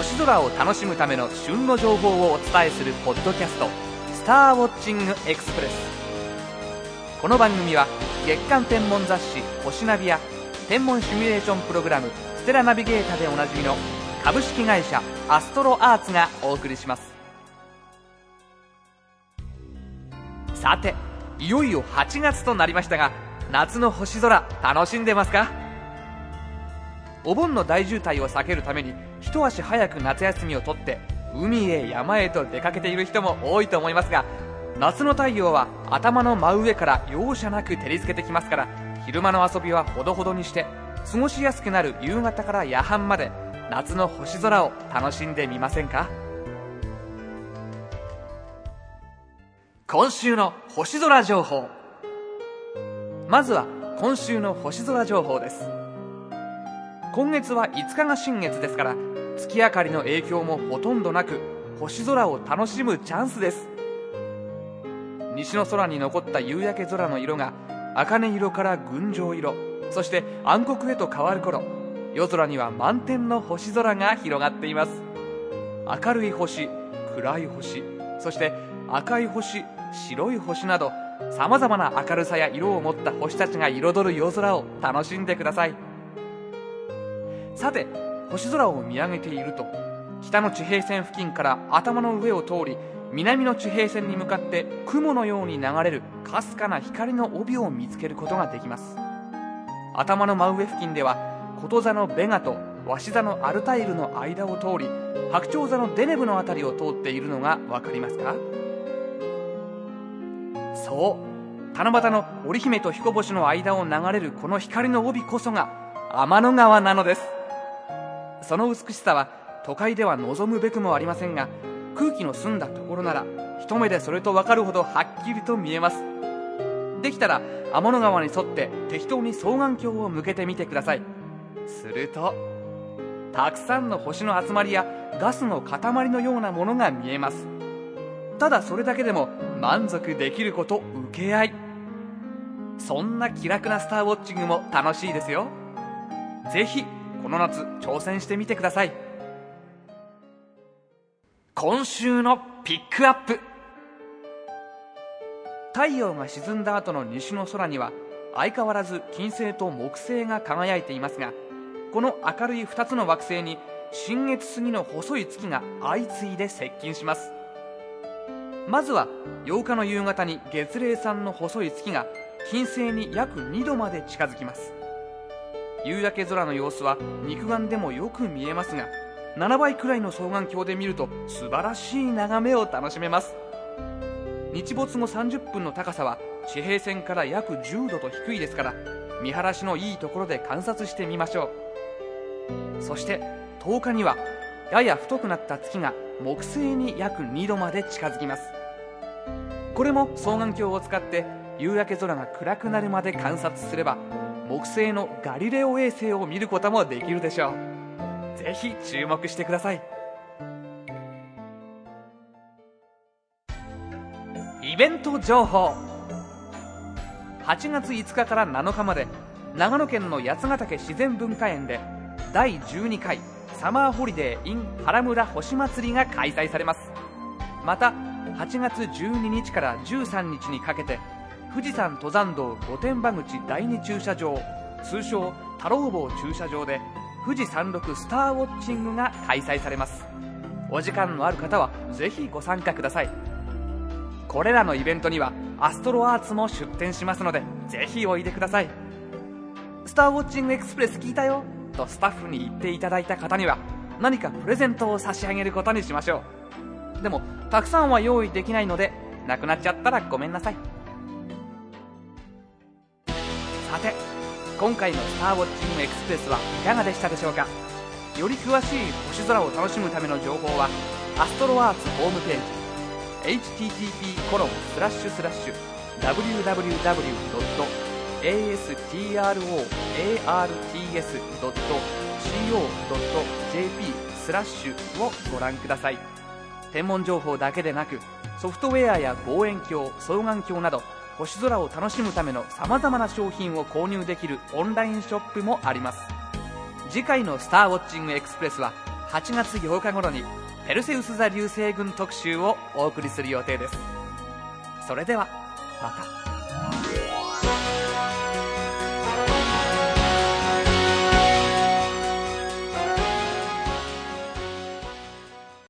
星空を楽しむための旬の情報をお伝えするポッドキャスト「スターウォッチングエクスプレス」この番組は月間天文雑誌「星ナビ」や天文シミュレーションプログラム「ステラナビゲータ」でおなじみの株式会社アストロアーツがお送りします。さていよいよ8月となりましたが夏の星空楽しんでますか？お盆の大渋滞を避けるために一足早く夏休みを取って海へ山へと出かけている人も多いと思いますが夏の太陽は頭の真上から容赦なく照りつけてきますから昼間の遊びはほどほどにして過ごしやすくなる夕方から夜半まで夏の星空を楽しんでみませんか？今週の星空情報。まずは今週の星空情報です。今月は5日が新月ですから月明かりの影響もほとんどなく星空を楽しむチャンスです。西の空に残った夕焼け空の色が茜色から群青色そして暗黒へと変わる頃夜空には満天の星空が広がっています。明るい星暗い星そして赤い星白い星などさまざまな明るさや色を持った星たちが彩る夜空を楽しんでください。さて星空を見上げていると北の地平線付近から頭の上を通り南の地平線に向かって雲のように流れるかすかな光の帯を見つけることができます。頭の真上付近ではこと座のベガと鷲座のアルタイルの間を通り白鳥座のデネブの辺りを通っているのが分かりますか？そう七夕の織姫と彦星の間を流れるこの光の帯こそが天の川なのです。その美しさは都会では望むべくもありませんが空気の澄んだところなら一目でそれと分かるほどはっきりと見えます。できたら天の川に沿って適当に双眼鏡を向けてみてください。するとたくさんの星の集まりやガスの塊のようなものが見えます。ただそれだけでも満足できること請け合い。そんな気楽なスターウォッチングも楽しいですよ。ぜひこの夏挑戦してみてください。今週のピックアップ。太陽が沈んだ後の西の空には相変わらず金星と木星が輝いていますがこの明るい2つの惑星に新月過ぎの細い月が相次いで接近します。まずは8日の夕方に月齢3の細い月が金星に約2度まで近づきます。夕焼け空の様子は肉眼でもよく見えますが7倍くらいの双眼鏡で見ると素晴らしい眺めを楽しめます。日没後30分の高さは地平線から約10度と低いですから見晴らしのいいところで観察してみましょう。そして10日にはやや太くなった月が木星に約2度まで近づきます。これも双眼鏡を使って夕焼け空が暗くなるまで観察すれば木星のガリレオ衛星を見ることもできるでしょう。ぜひ注目してください。イベント情報。8月5日から7日まで長野県の八ヶ岳自然文化園で第12回サマーホリデー in 原村星祭りが開催されます。また8月12日から13日にかけて富士山登山道御殿場口第2駐車場通称太郎坊駐車場で富士山麓スターウォッチングが開催されます。お時間のある方はぜひご参加ください。これらのイベントにはアストロアーツも出展しますのでぜひおいでください。スターウォッチングエクスプレス聞いたよ？とスタッフに言っていただいた方には何かプレゼントを差し上げることにしましょう。でもたくさんは用意できないのでなくなっちゃったらごめんなさい。て今回のスターウォッチングエクスプレスはいかがでしたでしょうか？より詳しい星空を楽しむための情報はアストロアーツホームページ http コロンスラッシュスラッシュ www.astroarts.co.jp スラッシュをご覧ください。天文情報だけでなくソフトウェアや望遠鏡双眼鏡など星空を楽しむためのさまざまな商品を購入できるオンラインショップもあります。次回の「スターウォッチングエクスプレス」は8月8日頃にペルセウス座流星群特集をお送りする予定です。それではまた。